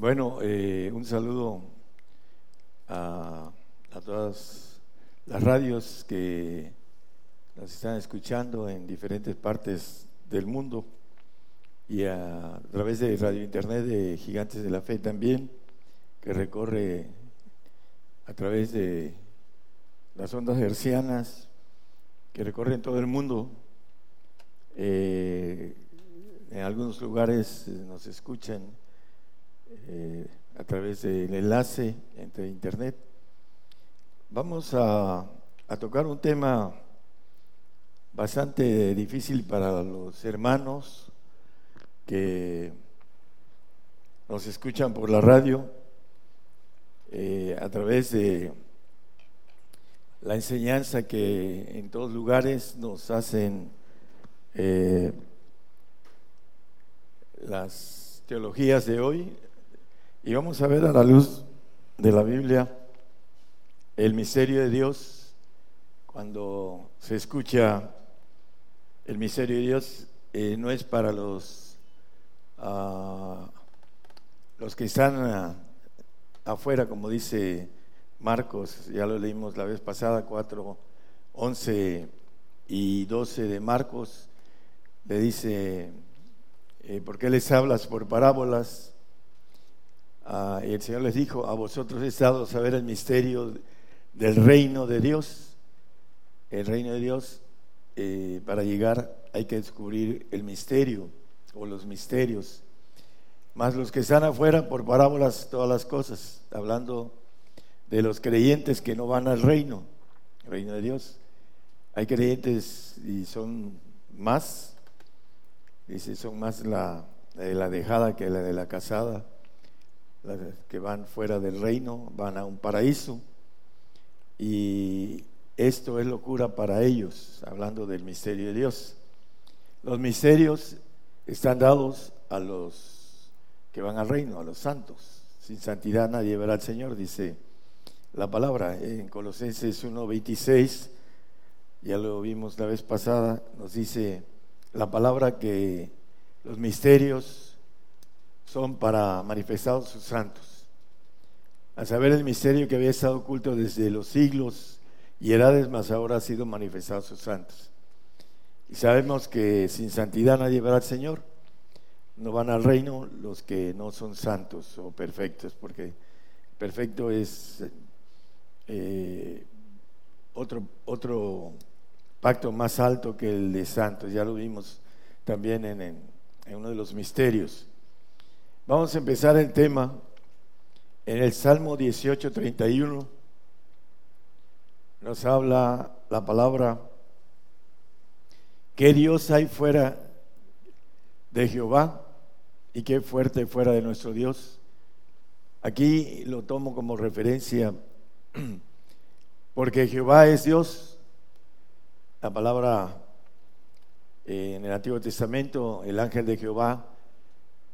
Bueno, eh, un saludo a, todas las radios que nos están escuchando en diferentes partes del mundo y a, través de Radio Internet de Gigantes de la Fe también, que recorre a través de las ondas hercianas que recorren todo el mundo. Eh, en algunos lugares nos escuchan eh, a través del enlace entre internet. Vamos a, tocar un tema bastante difícil para los hermanos que nos escuchan por la radio eh, a través de la enseñanza que en todos lugares nos hacen eh, las teologías de hoy, y vamos a ver a la luz de la Biblia el misterio de Dios. Cuando se escucha el misterio de Dios, eh, no es para los, ah, los que están ah, afuera, como dice Marcos, ya lo leímos la vez pasada, 4, 11 y 12 de Marcos, le dice, eh, ¿por qué les hablas por parábolas? Ah, y el Señor les dijo, a vosotros he dado saber el misterio del reino de Dios. El reino de Dios, eh, para llegar hay que descubrir el misterio o los misterios. Más los que están afuera por parábolas, todas las cosas, hablando de los creyentes que no van al reino, el reino de Dios. Hay creyentes y son más, dice, son más la de la dejada que la de la casada que van fuera del reino, van a un paraíso. Y esto es locura para ellos, hablando del misterio de Dios. Los misterios están dados a los que van al reino, a los santos. Sin santidad nadie verá al Señor, dice la palabra. En Colosenses 1.26, ya lo vimos la vez pasada, nos dice la palabra que los misterios son para manifestar sus santos. A saber el misterio que había estado oculto desde los siglos y edades, más ahora ha sido manifestado sus santos. Y sabemos que sin santidad nadie verá al Señor. No van al reino los que no son santos o perfectos, porque perfecto es eh, otro, otro pacto más alto que el de santos. Ya lo vimos también en, en uno de los misterios. Vamos a empezar el tema en el Salmo 18:31. Nos habla la palabra, ¿qué Dios hay fuera de Jehová y qué fuerte fuera de nuestro Dios? Aquí lo tomo como referencia porque Jehová es Dios. La palabra eh, en el Antiguo Testamento, el ángel de Jehová,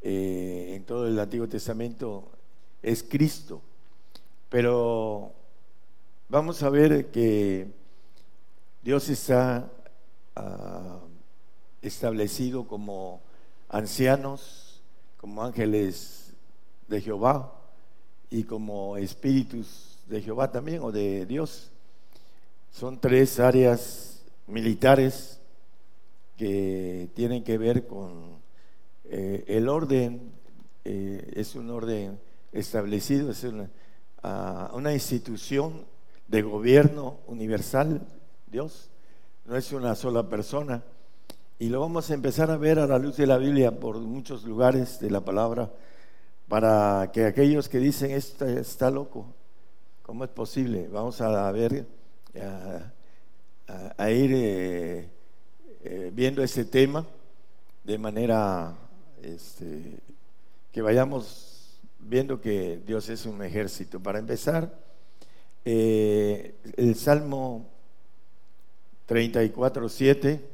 eh, en todo el Antiguo Testamento es Cristo. Pero vamos a ver que Dios está ah, establecido como ancianos, como ángeles de Jehová y como espíritus de Jehová también o de Dios. Son tres áreas militares que tienen que ver con eh, el orden eh, es un orden establecido, es una, una institución de gobierno universal, Dios, no es una sola persona. Y lo vamos a empezar a ver a la luz de la Biblia por muchos lugares de la palabra, para que aquellos que dicen, esto está loco, ¿cómo es posible? Vamos a ver, a, ir eh, viendo ese tema de manera este, que vayamos viendo que Dios es un ejército. Para empezar, eh, el Salmo 34, 7.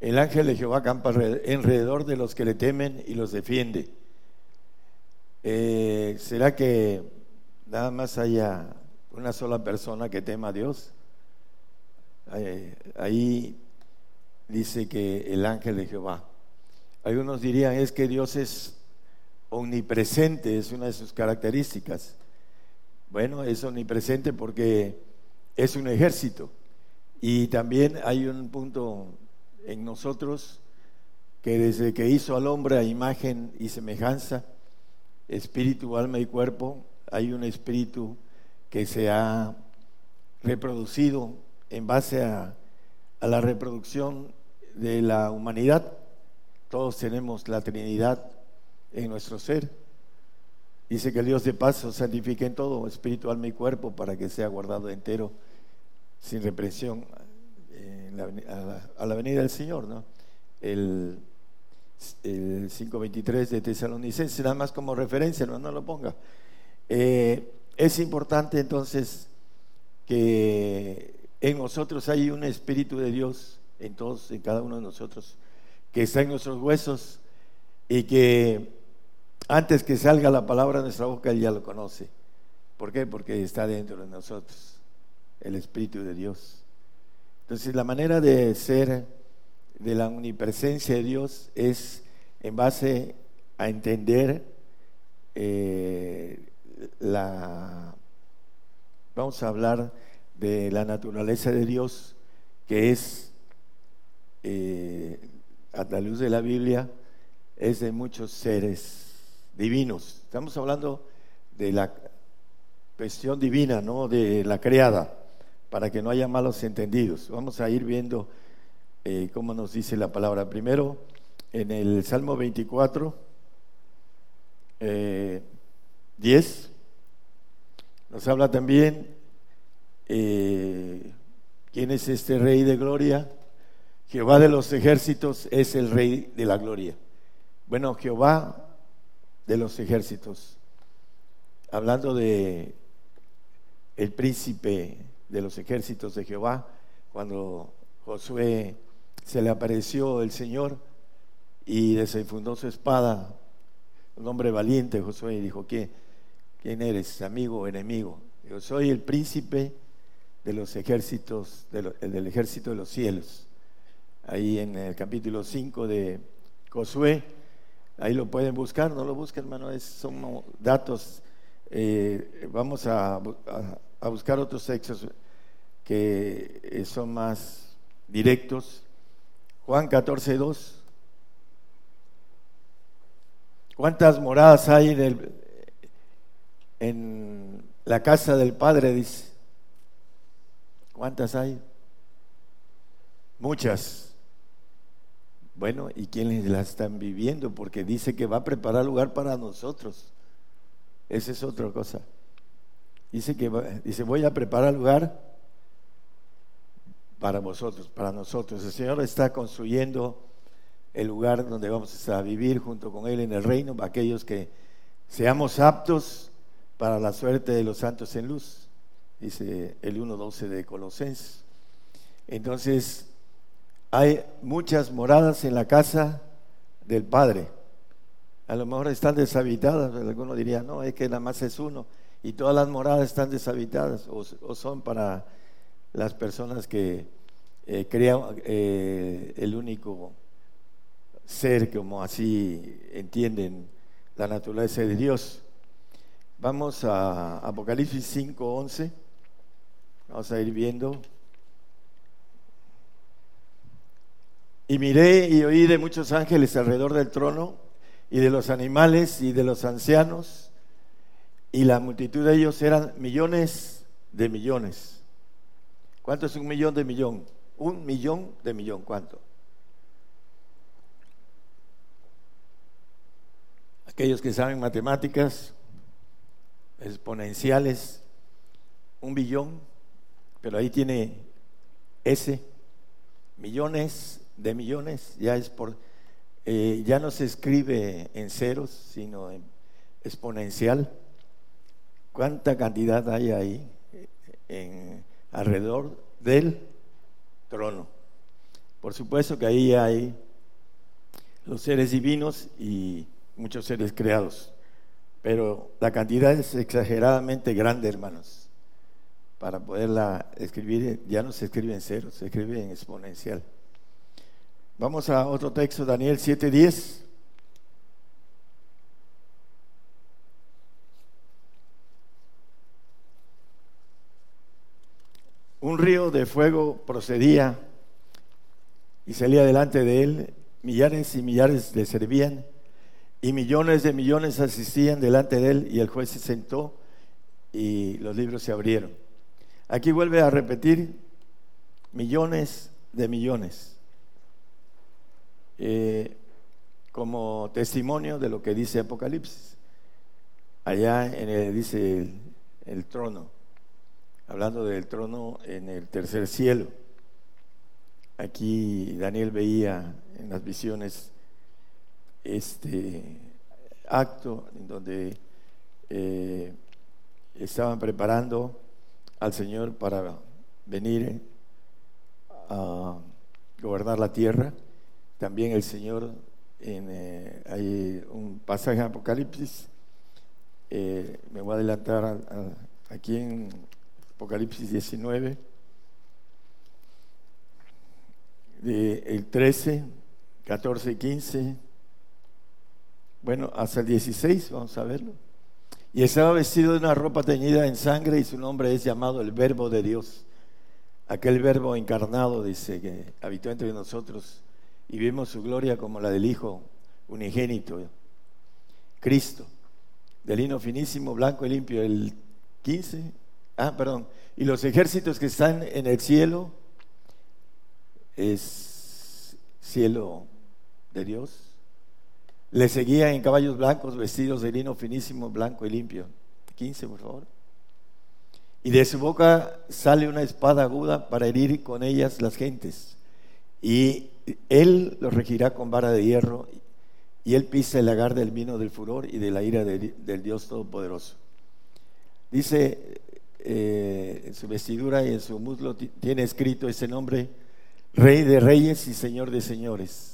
El ángel de Jehová campa alrededor de los que le temen y los defiende. Eh, ¿Será que nada más haya una sola persona que tema a Dios. Ahí dice que el ángel de Jehová. Algunos dirían es que Dios es omnipresente, es una de sus características. Bueno, es omnipresente porque es un ejército. Y también hay un punto en nosotros que desde que hizo al hombre a imagen y semejanza, espíritu, alma y cuerpo, hay un espíritu que se ha reproducido en base a, la reproducción de la humanidad. Todos tenemos la Trinidad en nuestro ser. Dice que el Dios de paz santifique en todo, espíritu, alma y cuerpo, para que sea guardado entero, sin represión, a, la, venida del Señor. ¿no? El, 5.23 de Tesalonicenses, nada más como referencia, no, no lo ponga. Eh, es importante entonces que en nosotros hay un espíritu de Dios, en todos, en cada uno de nosotros, que está en nuestros huesos y que antes que salga la palabra de nuestra boca, Él ya lo conoce. ¿Por qué? Porque está dentro de nosotros, el Espíritu de Dios. Entonces, la manera de ser de la omnipresencia de Dios es en base a entender eh, la... Vamos a hablar de la naturaleza de Dios, que es, eh, a la luz de la Biblia, es de muchos seres divinos. Estamos hablando de la cuestión divina, ¿no? De la creada, para que no haya malos entendidos. Vamos a ir viendo eh, cómo nos dice la palabra. Primero, en el Salmo 24, 10, eh, nos habla también eh, quién es este Rey de Gloria. Jehová de los ejércitos es el Rey de la Gloria. Bueno, Jehová de los ejércitos, hablando de el príncipe de los ejércitos de Jehová, cuando Josué se le apareció el Señor y desenfundó su espada, un hombre valiente Josué, y dijo, ¿Qué, ¿quién eres, amigo o enemigo? Yo soy el príncipe de los ejércitos, del ejército de los cielos. Ahí en el capítulo 5 de Josué, Ahí lo pueden buscar, no lo busquen, hermano, son datos. Eh, vamos a, buscar otros textos que eh, son más directos. Juan 14, 2. ¿Cuántas moradas hay en, el, en la casa del Padre? Dice. ¿Cuántas hay? Muchas. Bueno, ¿y quiénes la están viviendo? Porque dice que va a preparar lugar para nosotros. Esa es otra cosa. Dice que dice, voy a preparar lugar para vosotros, para nosotros. El Señor está construyendo el lugar donde vamos a vivir junto con Él en el reino, aquellos que seamos aptos para la suerte de los santos en luz, dice el 1.12 de Colosenses. Entonces, hay muchas moradas en la casa del Padre. A lo mejor están deshabitadas, algunos dirían, no, es que nada más es uno. Y todas las moradas están deshabitadas o, son para las personas que eh, crean eh, el único ser, como así entienden la naturaleza de Dios. Vamos a Apocalipsis 5.11. Vamos a ir viendo. Y miré y oí de muchos ángeles alrededor del trono y de los animales y de los ancianos, y la multitud de ellos eran millones de millones. ¿Cuánto es un millón de millón? Un millón de millón, ¿cuánto? Aquellos que saben matemáticas exponenciales, un billón, pero ahí tiene S, millones de millones, ya es por, eh, ya no se escribe en ceros, sino en exponencial. ¿Cuánta cantidad hay ahí en, alrededor del trono? Por supuesto que ahí hay los seres divinos y muchos seres creados, pero la cantidad es exageradamente grande, hermanos. Para poderla escribir, ya no se escribe en ceros, se escribe en exponencial. Vamos a otro texto, Daniel 7:10. Un río de fuego procedía y salía delante de él, millares y millares le servían, y millones de millones asistían delante de él, y el juez se sentó y los libros se abrieron. Aquí vuelve a repetir millones de millones, eh, como testimonio de lo que dice Apocalipsis. Allá en el, dice el trono hablando del trono en el tercer cielo. Aquí Daniel veía en las visiones este acto en donde eh, estaban preparando al Señor para venir a gobernar la tierra. También el Señor, en, eh, hay un pasaje en Apocalipsis, eh, me voy a adelantar aquí en Apocalipsis 19, el 13, 14 y 15, bueno, hasta el 16, vamos a verlo. Y estaba vestido de una ropa teñida en sangre y su nombre es llamado el Verbo de Dios. Aquel Verbo encarnado, dice, que habitó entre nosotros y vimos su gloria como la del Hijo unigénito, Cristo, de lino finísimo, blanco y limpio. El 15, Ah, perdón. Y los ejércitos que están en el cielo es cielo de Dios. Le seguían en caballos blancos vestidos de lino finísimo, blanco y limpio. 15, por favor. Y de su boca sale una espada aguda para herir con ellas las gentes. Y él los regirá con vara de hierro. Y él pisa el lagar del vino del furor y de la ira del Dios Todopoderoso. Dice eh, en su vestidura y en su muslo tiene escrito ese nombre, Rey de Reyes y Señor de Señores.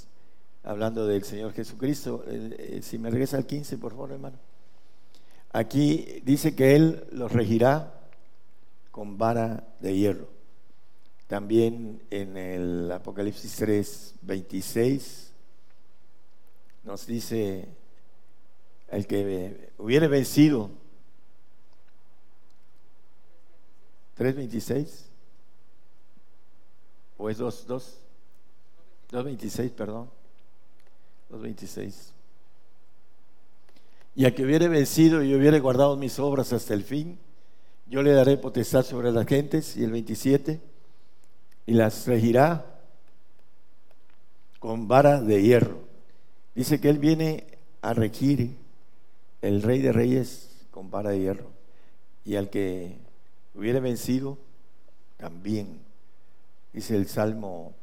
Hablando del Señor Jesucristo. Eh, si me regresa al 15, por favor, hermano. Aquí dice que Él los regirá con vara de hierro. También en el Apocalipsis 3, 26 nos dice el que hubiere vencido 3.26. ¿O es 2, 2? 2.26, perdón. 2.26. Y a que hubiere vencido y hubiere guardado mis obras hasta el fin, yo le daré potestad sobre las gentes. Y el 27, y las regirá con vara de hierro. Dice que Él viene a regir, el Rey de Reyes, con vara de hierro. Y al que hubiera vencido, también. Dice el Salmo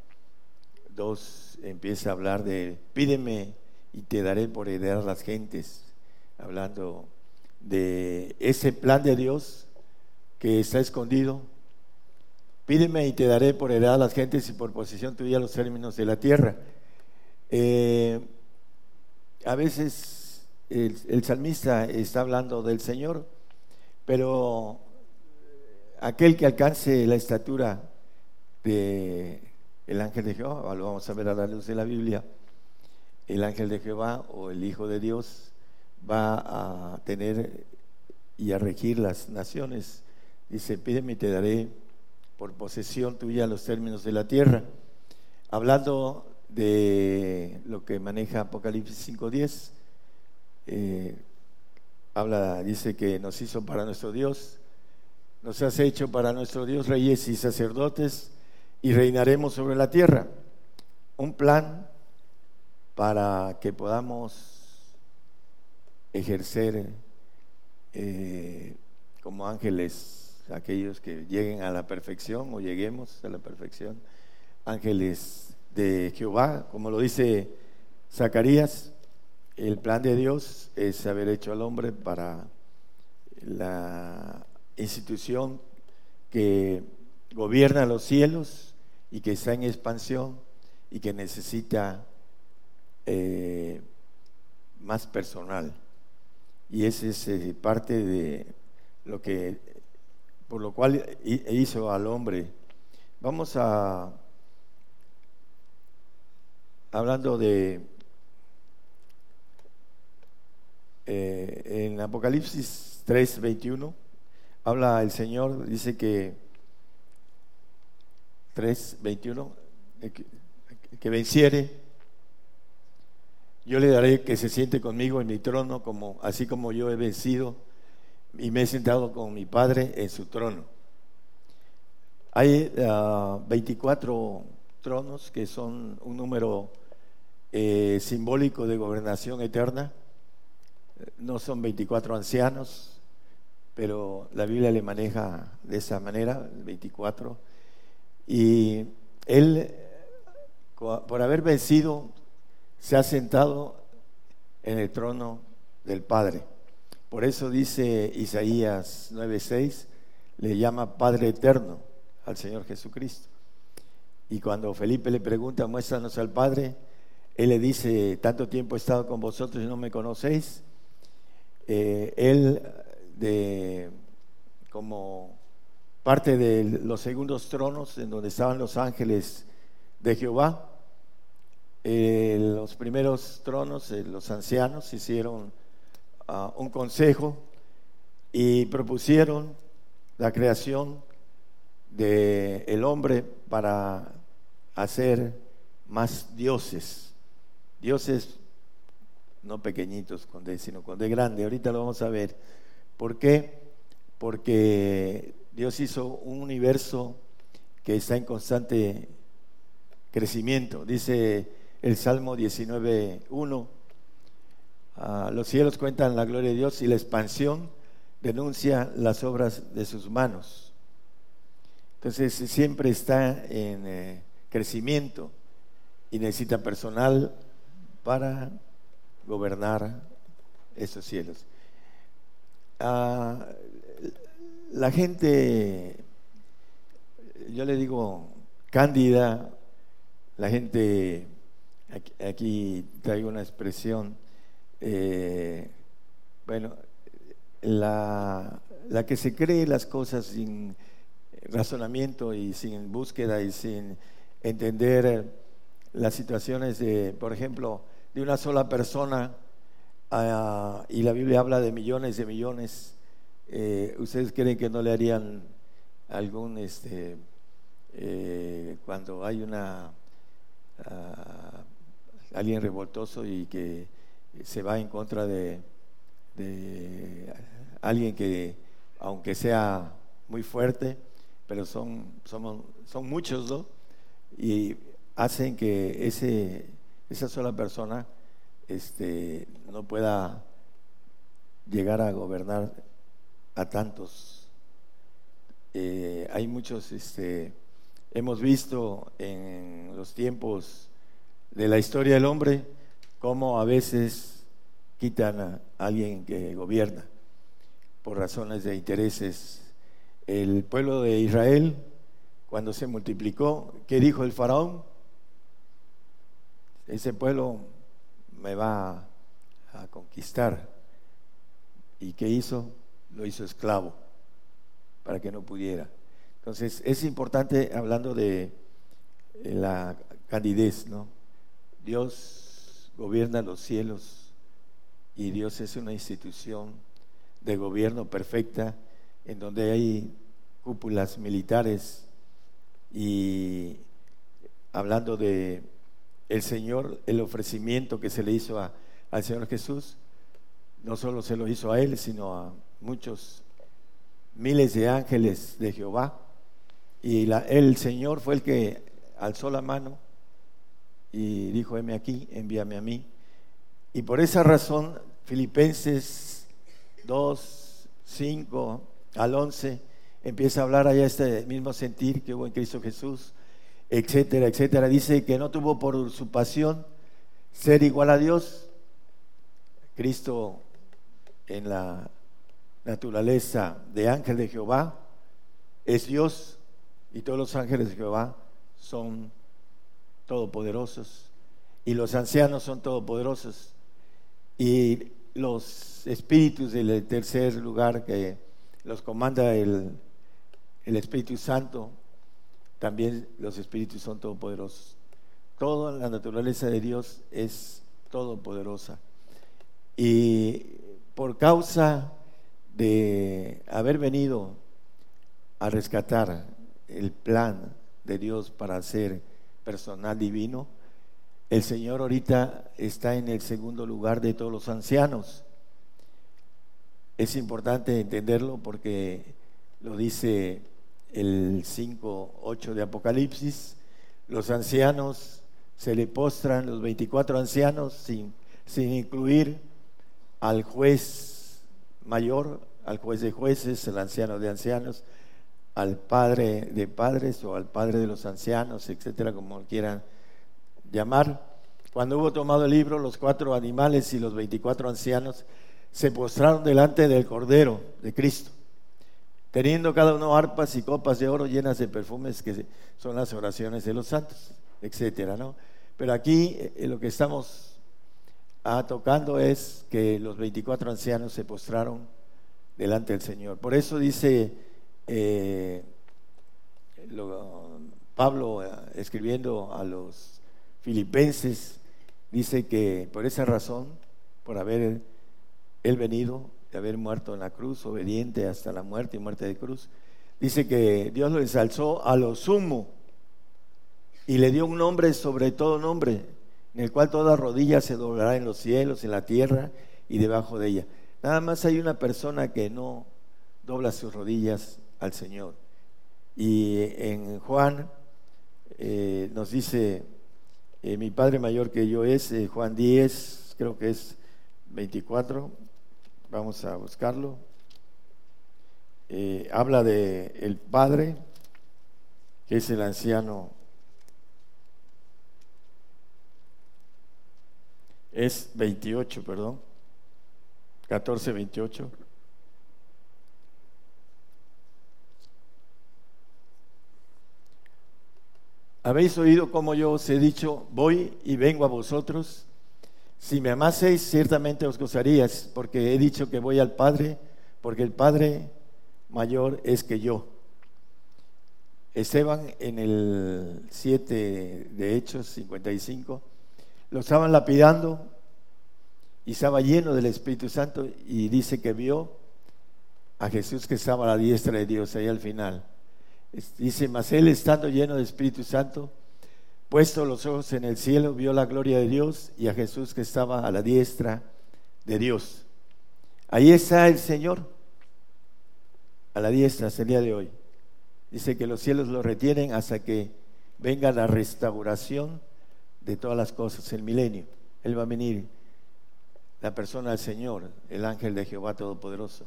2, empieza a hablar de, pídeme y te daré por heredar las gentes, hablando de ese plan de Dios que está escondido. Pídeme y te daré por heredar las gentes y por posesión tuya los términos de la tierra. Eh, a veces el, el salmista está hablando del Señor, pero aquel que alcance la estatura de el ángel de Jehová, lo vamos a ver a la luz de la Biblia, el ángel de Jehová o el Hijo de Dios va a tener y a regir las naciones. Dice, pídeme y te daré por posesión tuya los términos de la tierra. Hablando de lo que maneja Apocalipsis 5.10, eh, habla, dice que nos hizo para nuestro Dios nos has hecho para nuestro Dios reyes y sacerdotes y reinaremos sobre la tierra. Un plan para que podamos ejercer eh, como ángeles aquellos que lleguen a la perfección o lleguemos a la perfección, ángeles de Jehová, como lo dice Zacarías, el plan de Dios es haber hecho al hombre para la institución que gobierna los cielos y que está en expansión y que necesita eh, más personal. Y ese es eh, parte de lo que, por lo cual hizo al hombre. Vamos a hablando de eh, en Apocalipsis 3, 21, habla el Señor, dice que 3, 21, que, que venciere, yo le daré que se siente conmigo en mi trono, como, así como yo he vencido y me he sentado con mi Padre en su trono. Hay 24 ah, tronos que son un número eh, simbólico de gobernación eterna. No son 24 ancianos, pero la Biblia le maneja de esa manera, 24. Y él, por haber vencido, se ha sentado en el trono del Padre. Por eso dice Isaías 9:6, le llama Padre Eterno al Señor Jesucristo. Y cuando Felipe le pregunta, muéstranos al Padre, él le dice, tanto tiempo he estado con vosotros y no me conocéis. Eh, él, de, como parte de los segundos tronos en donde estaban los ángeles de Jehová, eh, los primeros tronos, eh, los ancianos hicieron ah, un consejo y propusieron la creación del el hombre para hacer más dioses dioses no pequeñitos con D, sino con D grande. Ahorita lo vamos a ver. ¿Por qué? Porque Dios hizo un universo que está en constante crecimiento. Dice el Salmo 19.1, ah, los cielos cuentan la gloria de Dios y la expansión denuncia las obras de sus manos. Entonces siempre está en eh, crecimiento y necesita personal para gobernar esos cielos. Ah, la gente, yo le digo cándida, la gente, aquí, traigo una expresión, eh, bueno, la, la que se cree las cosas sin razonamiento y sin búsqueda y sin entender las situaciones de, por ejemplo, de una sola persona, ah, y la Biblia habla de millones de millones, eh, ¿ustedes creen que no le harían algún, este, eh, cuando hay una, ah, alguien revoltoso y que se va en contra de, de alguien que, aunque sea muy fuerte, pero son, somos, son muchos, ¿no? Y hacen que ese esa sola persona este, no pueda llegar a gobernar a tantos. Eh, hay muchos, este, hemos visto en los tiempos de la historia del hombre cómo a veces quitan a alguien que gobierna por razones de intereses. El pueblo de Israel, cuando se multiplicó, ¿qué dijo el faraón? ese pueblo me va a conquistar. ¿Y qué hizo? Lo hizo esclavo para que no pudiera. Entonces, es importante, hablando de eh, la candidez, ¿no? Dios gobierna los cielos y Dios es una institución de gobierno perfecta en donde hay cúpulas militares y hablando de el Señor, el ofrecimiento que se le hizo al Señor Jesús, no solo se lo hizo a él, sino a muchos miles de ángeles de Jehová. Y el Señor fue el que alzó la mano y dijo, heme aquí, envíame a mí. Y por esa razón, Filipenses 2, 5 al 11, empieza a hablar allá este mismo sentir que hubo en Cristo Jesús etcétera, etcétera. Dice que no tuvo por su pasión ser igual a Dios. Cristo en la naturaleza de ángel de Jehová es Dios y todos los ángeles de Jehová son todopoderosos y los ancianos son todopoderosos y los espíritus del tercer lugar que los comanda el, el Espíritu Santo también los espíritus son todopoderosos. Toda la naturaleza de Dios es todopoderosa. Y por causa de haber venido a rescatar el plan de Dios para ser personal divino, el Señor ahorita está en el segundo lugar de todos los ancianos. Es importante entenderlo porque lo dice el 5.8 de Apocalipsis, los ancianos se le postran, los 24 ancianos, sin, sin incluir al juez mayor, al juez de jueces, el anciano de ancianos, al padre de padres o al padre de los ancianos, etcétera, como quieran llamar. Cuando hubo tomado el libro, los cuatro animales y los 24 ancianos se postraron delante del Cordero de Cristo, teniendo cada uno arpas y copas de oro llenas de perfumes que son las oraciones de los santos, etcétera, ¿no? Pero aquí eh, lo que estamos ah, tocando es que los 24 ancianos se postraron delante del Señor. Por eso dice eh, Pablo eh, escribiendo a los filipenses, dice que por esa razón, por haber él venido, de haber muerto en la cruz, obediente hasta la muerte y muerte de cruz, dice que Dios lo ensalzó a lo sumo y le dio un nombre sobre todo nombre, en el cual toda rodilla se doblará en los cielos, en la tierra y debajo de ella. Nada más hay una persona que no dobla sus rodillas al Señor. Y en Juan eh, nos dice eh, mi padre mayor que yo es eh, Juan 10, creo que es 24, vamos a buscarlo. Habla de el padre, que es el anciano. Es 28, perdón. 14, 28. Habéis oído como yo os he dicho, voy y vengo a vosotros. Si me amaseis, ciertamente os gozaríais, porque he dicho que voy al Padre, porque el Padre mayor es que yo. Esteban en el 7 de Hechos 55 lo estaban lapidando y estaba lleno del Espíritu Santo y dice que vio a Jesús que estaba a la diestra de Dios ahí al final. Dice, mas él estando lleno de Espíritu Santo, puesto los ojos en el cielo, vio la gloria de Dios y a Jesús que estaba a la diestra de Dios. Ahí está el Señor, a la diestra hasta el día de hoy. Dice que los cielos lo retienen hasta que venga la restauración de todas las cosas, el milenio. Él va a venir, la persona del Señor, el ángel de Jehová Todopoderoso.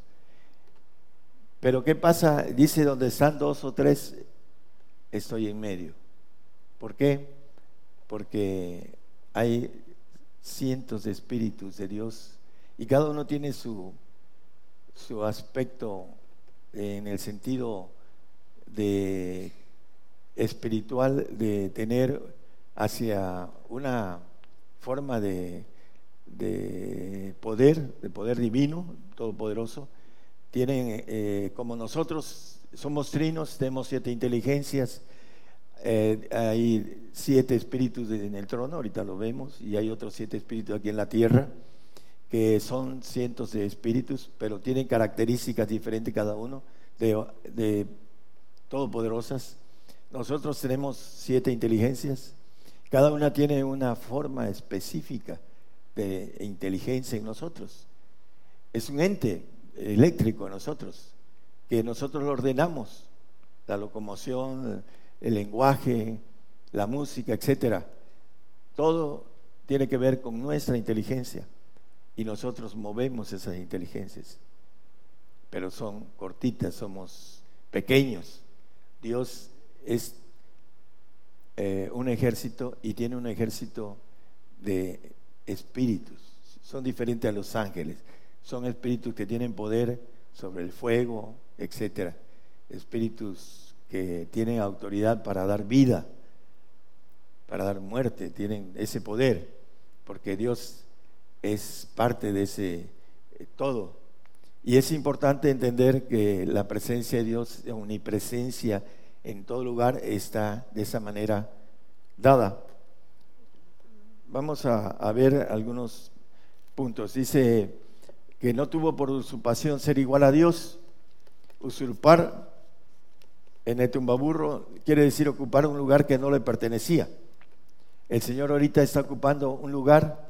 Pero ¿qué pasa? Dice, donde están dos o tres, estoy en medio. ¿Por qué? Porque hay cientos de espíritus de Dios y cada uno tiene su, su aspecto en el sentido de espiritual de tener hacia una forma de, de poder, de poder divino, todopoderoso, tienen, eh, como nosotros somos trinos, tenemos siete inteligencias, eh, hay siete espíritus en el trono, ahorita lo vemos, y hay otros siete espíritus aquí en la tierra, que son cientos de espíritus, pero tienen características diferentes cada uno, de, de todopoderosas. Nosotros tenemos siete inteligencias, cada una tiene una forma específica de inteligencia en nosotros. Es un ente, eléctrico a nosotros, que nosotros lo ordenamos, la locomoción, el lenguaje, la música, etcétera. Todo tiene que ver con nuestra inteligencia y nosotros movemos esas inteligencias, pero son cortitas, somos pequeños. Dios es eh, un ejército y tiene un ejército de espíritus, son diferentes a los ángeles son espíritus que tienen poder sobre el fuego, etcétera. Espíritus que tienen autoridad para dar vida, para dar muerte, tienen ese poder, porque Dios es parte de ese eh, todo. Y es importante entender que la presencia de Dios, la omnipresencia en todo lugar, está de esa manera dada. vamos a, ver algunos puntos. Dice que no tuvo por usurpación ser igual a Dios, usurpar en el tumbaburro quiere decir ocupar un lugar que no le pertenecía. El Señor ahorita está ocupando un lugar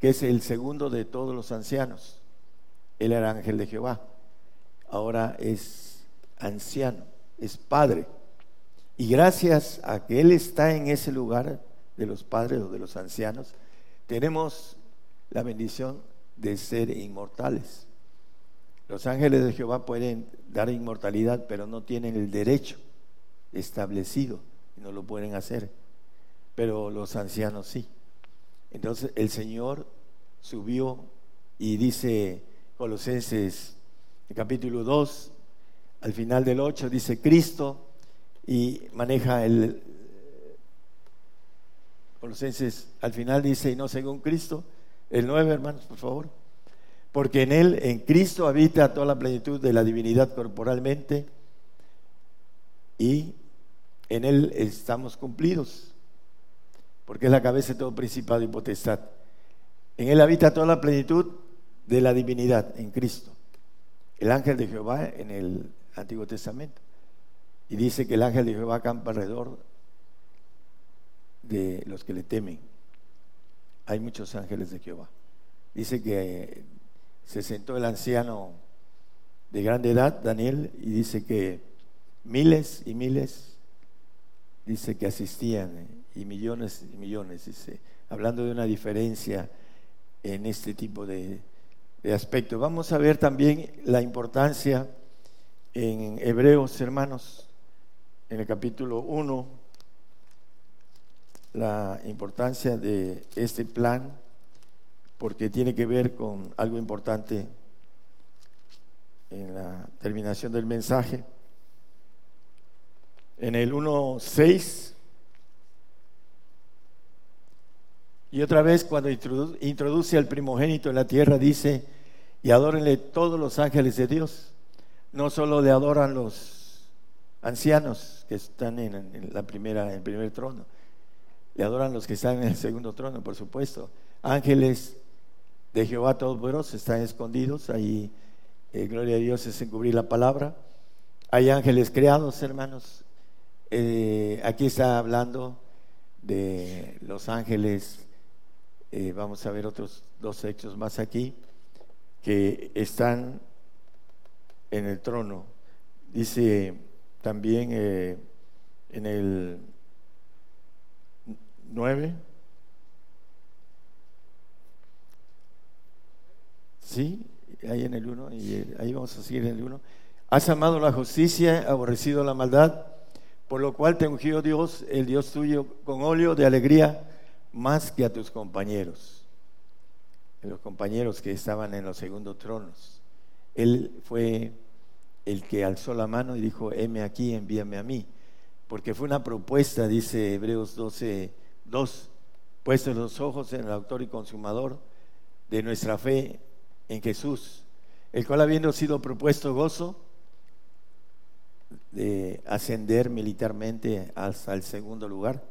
que es el segundo de todos los ancianos. Él era ángel de Jehová. Ahora es anciano, es padre. Y gracias a que Él está en ese lugar de los padres o de los ancianos, tenemos la bendición de ser inmortales. Los ángeles de Jehová pueden dar inmortalidad, pero no tienen el derecho establecido y no lo pueden hacer. Pero los ancianos sí. Entonces el Señor subió y dice Colosenses capítulo 2, al final del 8, dice Cristo y maneja el Colosenses, al final dice, y no según Cristo, el 9, hermanos, por favor, porque en Él, en Cristo, habita toda la plenitud de la divinidad corporalmente y en Él estamos cumplidos, porque es la cabeza de todo principado y potestad. En Él habita toda la plenitud de la divinidad, en Cristo. El ángel de Jehová en el Antiguo Testamento. Y dice que el ángel de Jehová acampa alrededor de los que le temen. Hay muchos ángeles de Jehová. Dice que se sentó el anciano de grande edad, Daniel, y dice que miles y miles, dice que asistían, y millones y millones, hablando de una diferencia en este tipo de, de aspectos. Vamos a ver también la importancia en Hebreos, hermanos, en el capítulo 1 la importancia de este plan porque tiene que ver con algo importante en la terminación del mensaje. En el 1.6 y otra vez cuando introduce al primogénito en la tierra dice, y adórenle todos los ángeles de Dios. No solo le adoran los ancianos que están en, la primera, en el primer trono. Le adoran los que están en el segundo trono, por supuesto. Ángeles de Jehová Todopoderoso están escondidos. Ahí, eh, gloria a Dios, es encubrir la palabra. Hay ángeles creados, hermanos. Eh, aquí está hablando de los ángeles. Eh, vamos a ver otros dos hechos más aquí que están en el trono. Dice también eh, en el 9. Sí, ahí en el 1, y eh, ahí vamos a seguir en el 1. Has amado la justicia, aborrecido la maldad, por lo cual te ungió Dios, el Dios tuyo, con óleo de alegría, más que a tus compañeros, los compañeros que estaban en los segundos tronos. Él fue el que alzó la mano y dijo, heme aquí, envíame a mí. Porque fue una propuesta, dice Hebreos 12, 2, puestos los ojos en el autor y consumador de nuestra fe en Jesús, el cual habiendo sido propuesto gozo de ascender militarmente hasta el segundo lugar,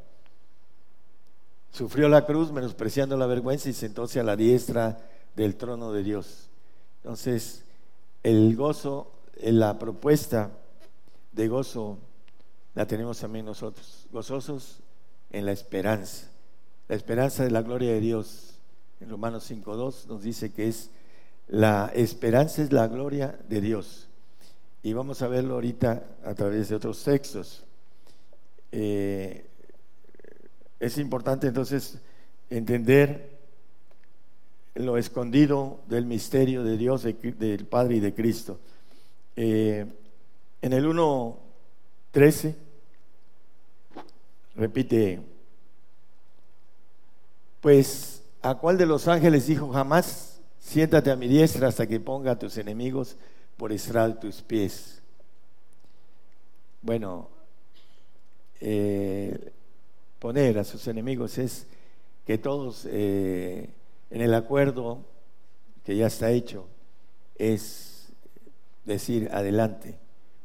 sufrió la cruz menospreciando la vergüenza y sentóse a la diestra del trono de Dios. Entonces, el gozo la propuesta de gozo la tenemos también nosotros, gozosos en la esperanza. La esperanza de la gloria de Dios. En Romanos 5.2 nos dice que es la esperanza es la gloria de Dios. Y vamos a verlo ahorita a través de otros textos. Eh, es importante entonces entender lo escondido del misterio de Dios, del Padre y de Cristo. Eh, en el 1.13 repite, pues a cuál de los ángeles dijo jamás, siéntate a mi diestra hasta que ponga a tus enemigos por estrado tus pies. Bueno, eh, poner a sus enemigos es que todos eh, en el acuerdo que ya está hecho es decir adelante,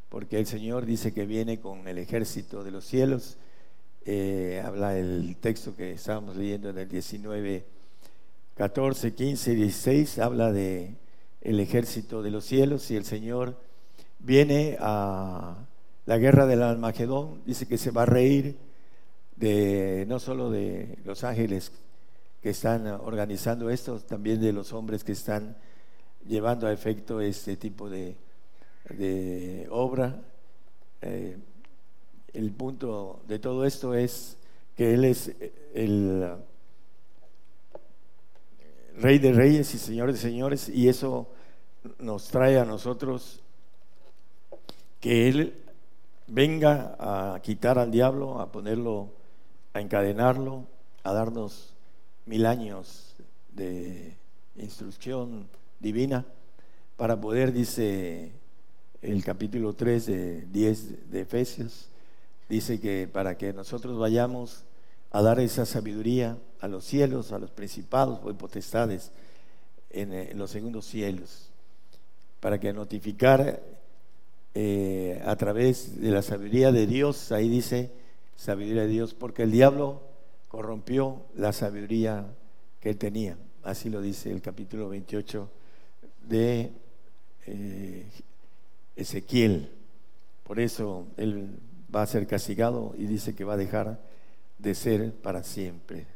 porque el Señor dice que viene con el ejército de los cielos. Eh, habla el texto que estábamos leyendo en el 19, 14, 15 y 16, habla de el ejército de los cielos y el Señor viene a la guerra del Almagedón, dice que se va a reír de no solo de los ángeles que están organizando esto, también de los hombres que están llevando a efecto este tipo de, obra. Eh, el punto de todo esto es que Él es el Rey de Reyes y Señor de Señores y eso nos trae a nosotros que Él venga a quitar al diablo, a ponerlo, a encadenarlo, a darnos mil años de instrucción divina para poder, dice el capítulo 3 de 10 de Efesios, dice que para que nosotros vayamos a dar esa sabiduría a los cielos, a los principados o potestades en, en, los segundos cielos, para que notificar eh, a través de la sabiduría de Dios, ahí dice sabiduría de Dios, porque el diablo corrompió la sabiduría que él tenía. Así lo dice el capítulo 28 de eh, Ezequiel. Por eso él va a ser castigado y dice que va a dejar de ser para siempre.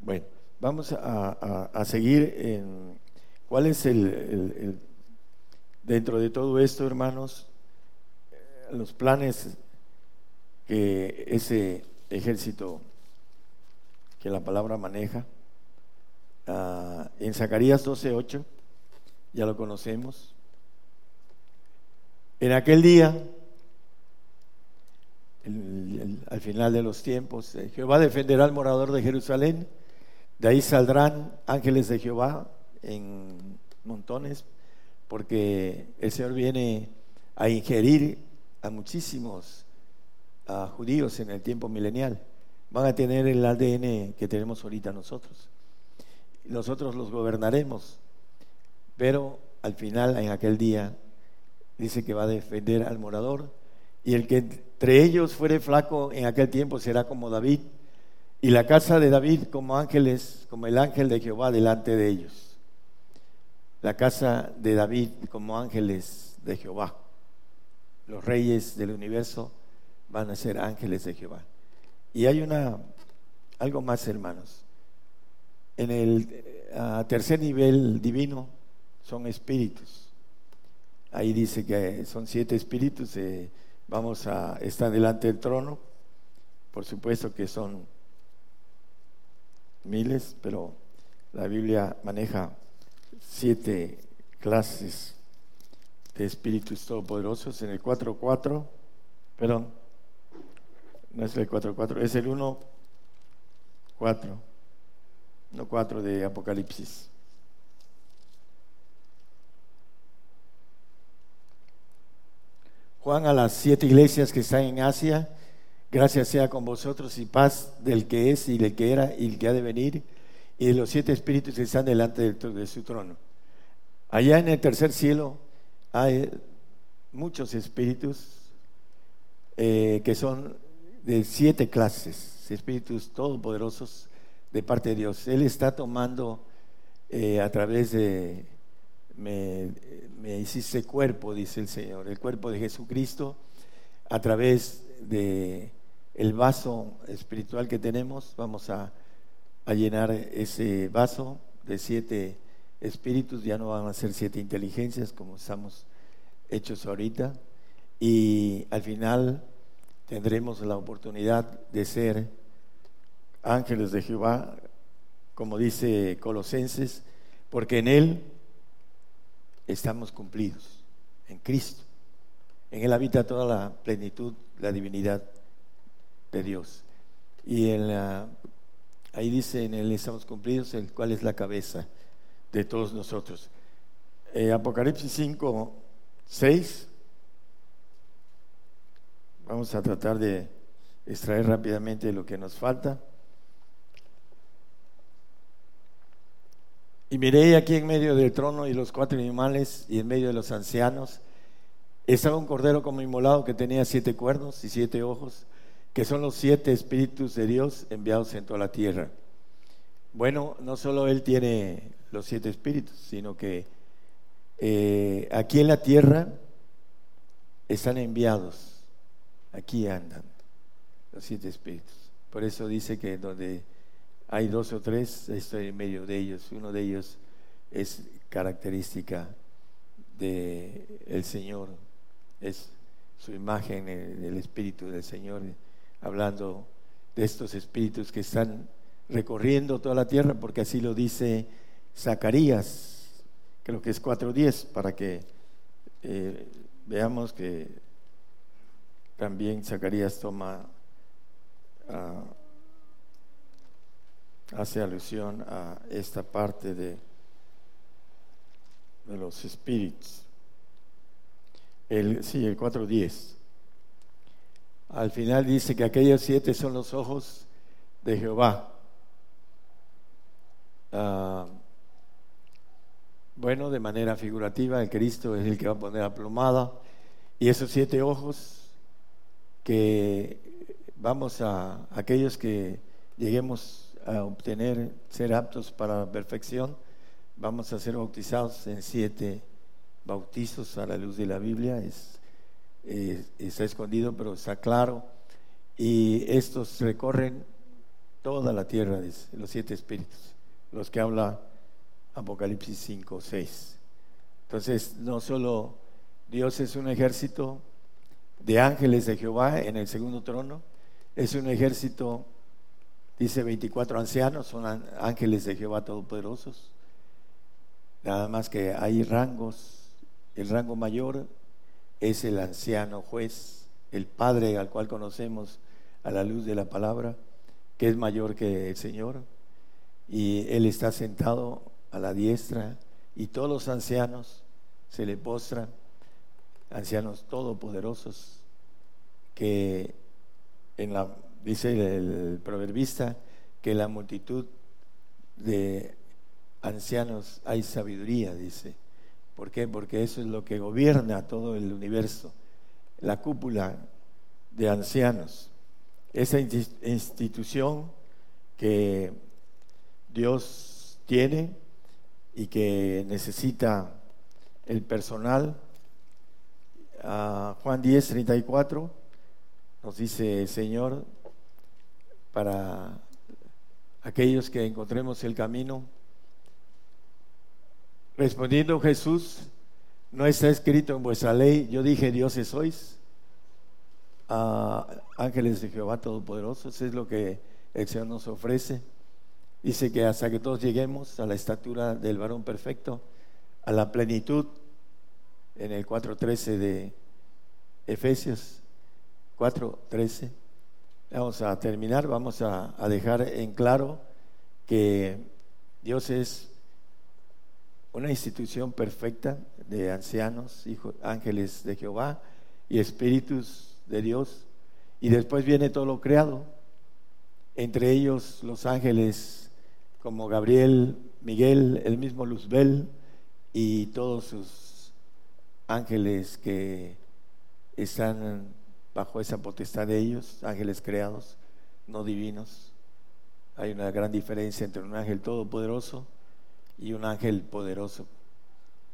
Bueno, vamos a, seguir en cuál es el Dentro de todo esto, hermanos, eh, los planes que ese ejército que la palabra maneja, ah, en Zacarías 12:8, ya lo conocemos. En aquel día, al final de los tiempos, eh, Jehová defenderá al morador de Jerusalén, de ahí saldrán ángeles de Jehová en montones porque el Señor viene a ingerir a muchísimos judíos en el tiempo milenial. Van a tener el ADN que tenemos ahorita nosotros. Nosotros los gobernaremos, pero al final, en aquel día, dice que va a defender al morador, y el que entre ellos fuere flaco en aquel tiempo será como David, y la casa de David como ángeles, como el ángel de Jehová delante de ellos la casa de David como ángeles de Jehová. Los reyes del universo van a ser ángeles de Jehová. Y hay una algo más, hermanos. En el tercer nivel divino son espíritus. Ahí dice que son siete espíritus. Eh, vamos a estar delante del trono. Por supuesto que son miles, pero la Biblia maneja siete clases de espíritus todopoderosos en el 4.4, perdón, no es el 4.4, es el 1.4, no 4 de Apocalipsis. Juan a las siete iglesias que están en Asia, gracias sea con vosotros y paz del que es y del que era y el que ha de venir y los siete espíritus que están delante de su trono. Allá en el tercer cielo hay muchos espíritus eh, que son de siete clases, espíritus todopoderosos de parte de Dios. Él está tomando eh, a través de, me, me hiciste cuerpo, dice el Señor, el cuerpo de Jesucristo, a través de el vaso espiritual que tenemos, vamos a a llenar ese vaso de siete espíritus, ya no van a ser siete inteligencias como estamos hechos ahorita, y al final tendremos la oportunidad de ser ángeles de Jehová, como dice Colosenses, porque en Él estamos cumplidos, en Cristo. En Él habita toda la plenitud, la divinidad de Dios. Y Ahí dice en él estamos cumplidos, el cual es la cabeza de todos nosotros. Eh, Apocalipsis 5, 6. Vamos a tratar de extraer rápidamente lo que nos falta. Y miré aquí en medio del trono y los cuatro animales y en medio de los ancianos estaba un cordero como inmolado que tenía siete cuernos y siete ojos que son los siete espíritus de Dios enviados en toda la tierra. Bueno, no solo Él tiene los siete espíritus, sino que eh, aquí en la tierra están enviados, aquí andan los siete espíritus. Por eso dice que donde hay dos o tres, estoy en medio de ellos. Uno de ellos es característica del el Señor, es su imagen, el, Espíritu del Señor, hablando de estos espíritus que están recorriendo toda la tierra, porque así lo dice Zacarías, creo que es 4.10, para que eh, veamos que también Zacarías toma, ah, hace alusión a esta parte de, de los espíritus. El, sí, el 4.10. Al final dice que aquellos siete son los ojos de Jehová. Ah, bueno, de manera figurativa, el Cristo es el que va a poner la plomada. Y esos siete ojos que vamos a aquellos que lleguemos a obtener, ser aptos para la perfección, vamos a ser bautizados en siete bautizos a la luz de la Biblia. Es, está escondido, pero está claro. Y estos recorren toda la tierra, los siete espíritus, los que habla Apocalipsis 5, 6. Entonces, no solo Dios es un ejército de ángeles de Jehová en el segundo trono, es un ejército, dice 24 ancianos, son ángeles de Jehová todopoderosos. Nada más que hay rangos, el rango mayor es el anciano juez, el Padre al cual conocemos a la luz de la palabra, que es mayor que el Señor, y Él está sentado a la diestra y todos los ancianos se le postran, ancianos todopoderosos, que en la, dice el, proverbista, que la multitud de ancianos hay sabiduría, dice. ¿Por qué? Porque eso es lo que gobierna todo el universo, la cúpula de ancianos. Esa institución que Dios tiene y que necesita el personal. Juan 10, 34 nos dice, Señor, para aquellos que encontremos el camino, respondiendo Jesús, no está escrito en vuestra ley, yo dije, dioses sois, ángeles de Jehová Todopoderoso, eso es lo que el Señor nos ofrece. Dice que hasta que todos lleguemos a la estatura del varón perfecto, a la plenitud, en el 4.13 de Efesios 4.13. Vamos a terminar, vamos a, dejar en claro que Dios es una institución perfecta de ancianos, hijos, ángeles de Jehová y espíritus de Dios. Y después viene todo lo creado, entre ellos los ángeles como Gabriel, Miguel, el mismo Luzbel y todos sus ángeles que están bajo esa potestad de ellos, ángeles creados, no divinos. Hay una gran diferencia entre un ángel todopoderoso y un ángel poderoso.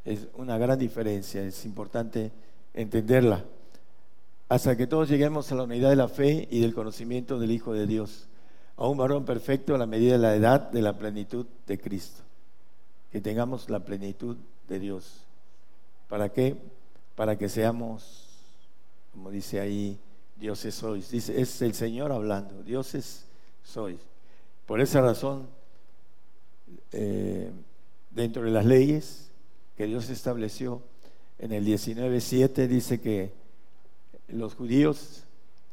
Es una gran diferencia, es importante entenderla. Hasta que todos lleguemos a la unidad de la fe y del conocimiento del Hijo de Dios a un varón perfecto a la medida de la edad de la plenitud de Cristo. Que tengamos la plenitud de Dios. ¿Para qué? Para que seamos, como dice ahí, dioses sois. Dice, es el Señor hablando, dioses sois. Por esa razón, eh, dentro de las leyes que Dios estableció, en el 19.7 dice que los judíos,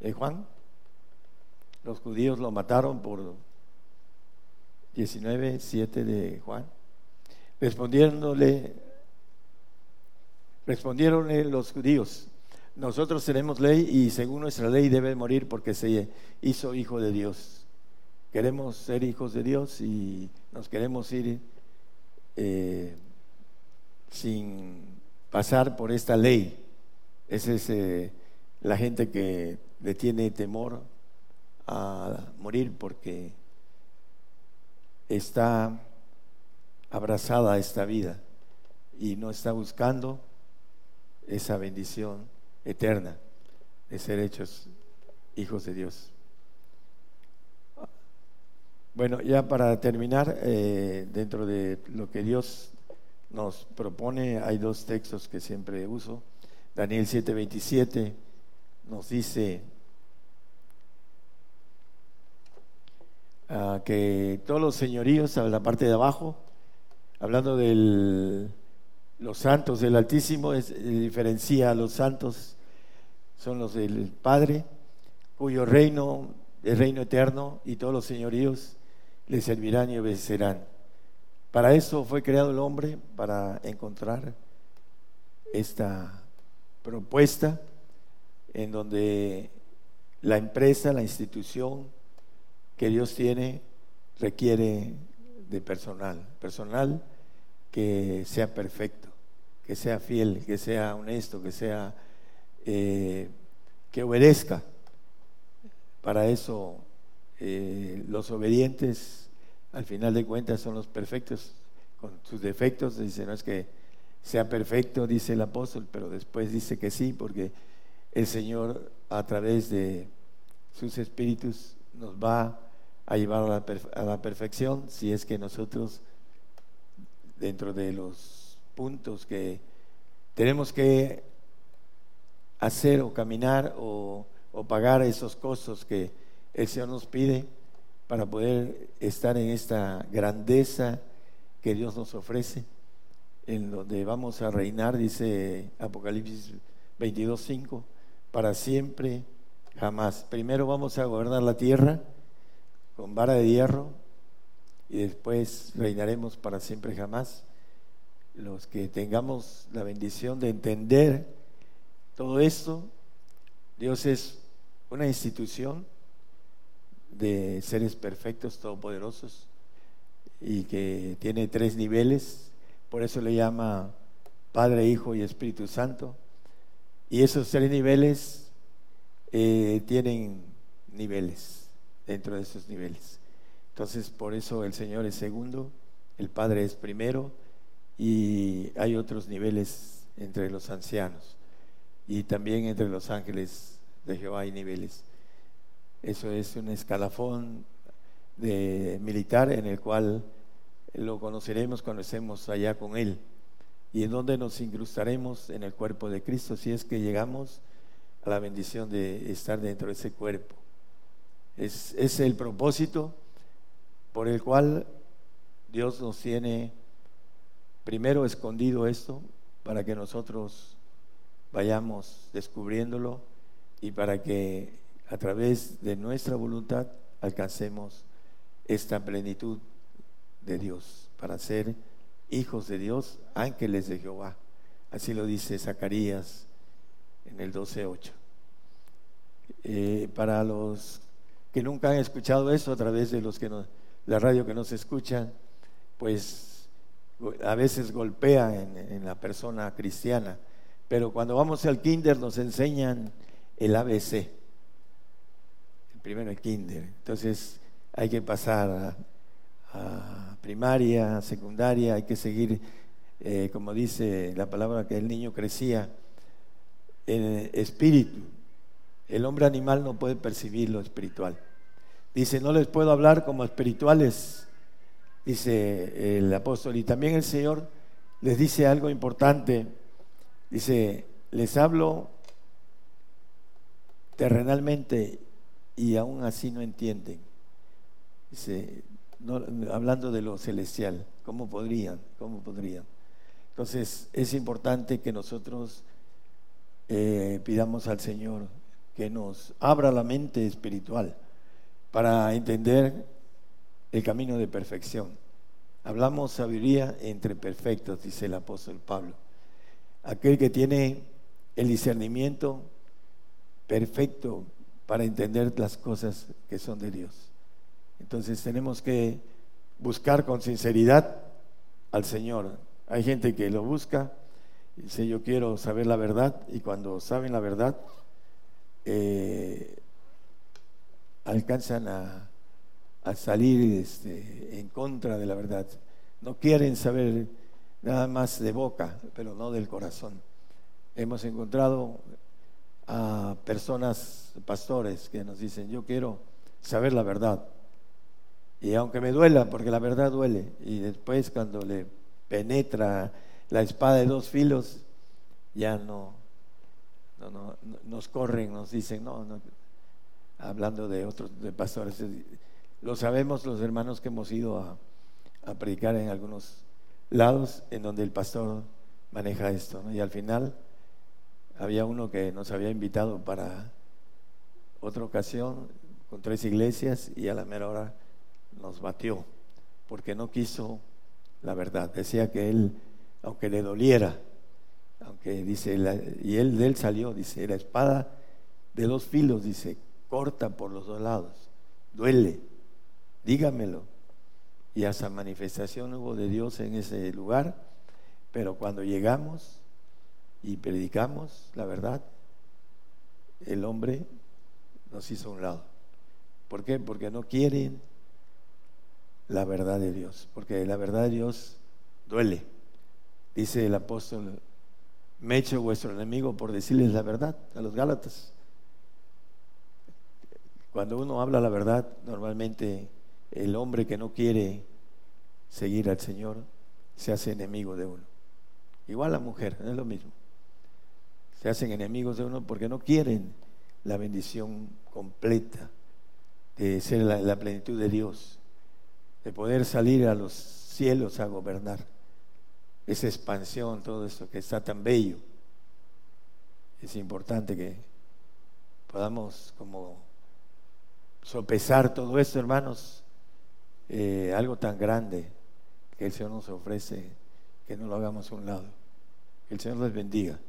¿eh, Juan? Los judíos lo mataron por 19, 7 de Juan. Respondiéndole, respondieronle los judíos, nosotros tenemos ley y según nuestra ley debe morir porque se hizo hijo de Dios. Queremos ser hijos de Dios y nos queremos ir eh, sin pasar por esta ley. Esa es la gente que le tiene temor a morir porque está abrazada a esta vida y no está buscando esa bendición eterna de ser hechos hijos de Dios. Bueno, ya para terminar, eh, dentro de lo que Dios nos propone, hay dos textos que siempre uso. Daniel 7:27 nos dice ah, que todos los señoríos, a la parte de abajo, hablando de los santos del Altísimo, es, eh, diferencia a los santos, son los del Padre, cuyo reino es reino eterno y todos los señoríos le servirán y obedecerán. Para eso fue creado el hombre, para encontrar esta propuesta en donde la empresa, la institución que Dios tiene requiere de personal, personal que sea perfecto, que sea fiel, que sea honesto, que sea eh, que obedezca. Para eso eh, los obedientes, al final de cuentas, son los perfectos, con sus defectos. Dice, no es que sea perfecto, dice el apóstol, pero después dice que sí, porque el Señor, a través de sus espíritus, nos va a llevar a la, a la perfección si es que nosotros, dentro de los puntos que tenemos que hacer o caminar o, pagar esos costos que el Señor nos pide para poder estar en esta grandeza que Dios nos ofrece, en donde vamos a reinar, dice Apocalipsis 22.5, para siempre, jamás. Primero vamos a gobernar la tierra con vara de hierro y después reinaremos para siempre, jamás. Los que tengamos la bendición de entender todo esto, Dios es una institución de seres perfectos, todopoderosos, y que tiene tres niveles, por eso le llama Padre, Hijo y Espíritu Santo. Y esos tres niveles eh, tienen niveles dentro de esos niveles. Entonces, por eso el Señor es segundo, el Padre es primero, y hay otros niveles entre los ancianos. Y también entre los ángeles de Jehová hay niveles. Eso es un escalafón de militar en el cual lo conoceremos cuando estemos allá con Él y en donde nos incrustaremos en el cuerpo de Cristo si es que llegamos a la bendición de estar dentro de ese cuerpo. Es, es el propósito por el cual Dios nos tiene primero escondido esto para que nosotros vayamos descubriéndolo y para que a través de nuestra voluntad alcancemos esta plenitud de Dios, para ser hijos de Dios, ángeles de Jehová. Así lo dice Zacarías en el 12.8. Eh, para los que nunca han escuchado eso a través de los que la radio que nos escuchan, pues a veces golpea en la persona cristiana. Pero cuando vamos al kinder nos enseñan el ABC primero el kinder. Entonces hay que pasar a, primaria, secundaria, hay que seguir, eh, como dice la palabra, que el niño crecía en espíritu. El hombre animal no puede percibir lo espiritual. Dice, no les puedo hablar como espirituales, dice el apóstol. Y también el Señor les dice algo importante. Dice, les hablo terrenalmente y aún así no entienden. hablando de lo celestial, ¿cómo podrían? ¿Cómo podrían? Entonces es importante que nosotros eh, pidamos al Señor que nos abra la mente espiritual para entender el camino de perfección. Hablamos sabiduría entre perfectos, dice el apóstol Pablo. Aquel que tiene el discernimiento perfecto para entender las cosas que son de Dios. Entonces tenemos que buscar con sinceridad al Señor. Hay gente que lo busca dice yo quiero saber la verdad y cuando saben la verdad eh, alcanzan a, salir este, en contra de la verdad. No quieren saber nada más de boca, pero no del corazón. Hemos encontrado a personas, pastores, que nos dicen, yo quiero saber la verdad. Y aunque me duela, porque la verdad duele, y después cuando le penetra la espada de dos filos, ya no, no, nos corren, nos dicen, no, no, hablando de otros pastores, lo sabemos los hermanos que hemos ido a, a predicar en algunos lados en donde el pastor maneja esto, y al final había uno que nos había invitado para otra ocasión con tres iglesias y a la mera hora nos batió porque no quiso la verdad. Decía que él, aunque le doliera, aunque dice, y él de él salió, dice, la espada de dos filos, dice, corta por los dos lados, duele, dígamelo. Y hasta manifestación hubo de Dios en ese lugar, pero cuando llegamos y predicamos la verdad, el hombre nos hizo a un lado. ¿Por qué? Porque no quieren la verdad de Dios, porque la verdad de Dios duele. Dice el apóstol, me hecho vuestro enemigo por decirles la verdad a los Gálatas. Cuando uno habla la verdad, normalmente el hombre que no quiere seguir al Señor se hace enemigo de uno. Igual la mujer, es lo mismo. Se hacen enemigos de uno porque no quieren la bendición completa de ser la plenitud de Dios de poder salir a los cielos a gobernar. Esa expansión, todo esto que está tan bello. Es importante que podamos como sopesar todo esto, hermanos, eh, algo tan grande que el Señor nos ofrece, que no lo hagamos a un lado. Que el Señor les bendiga.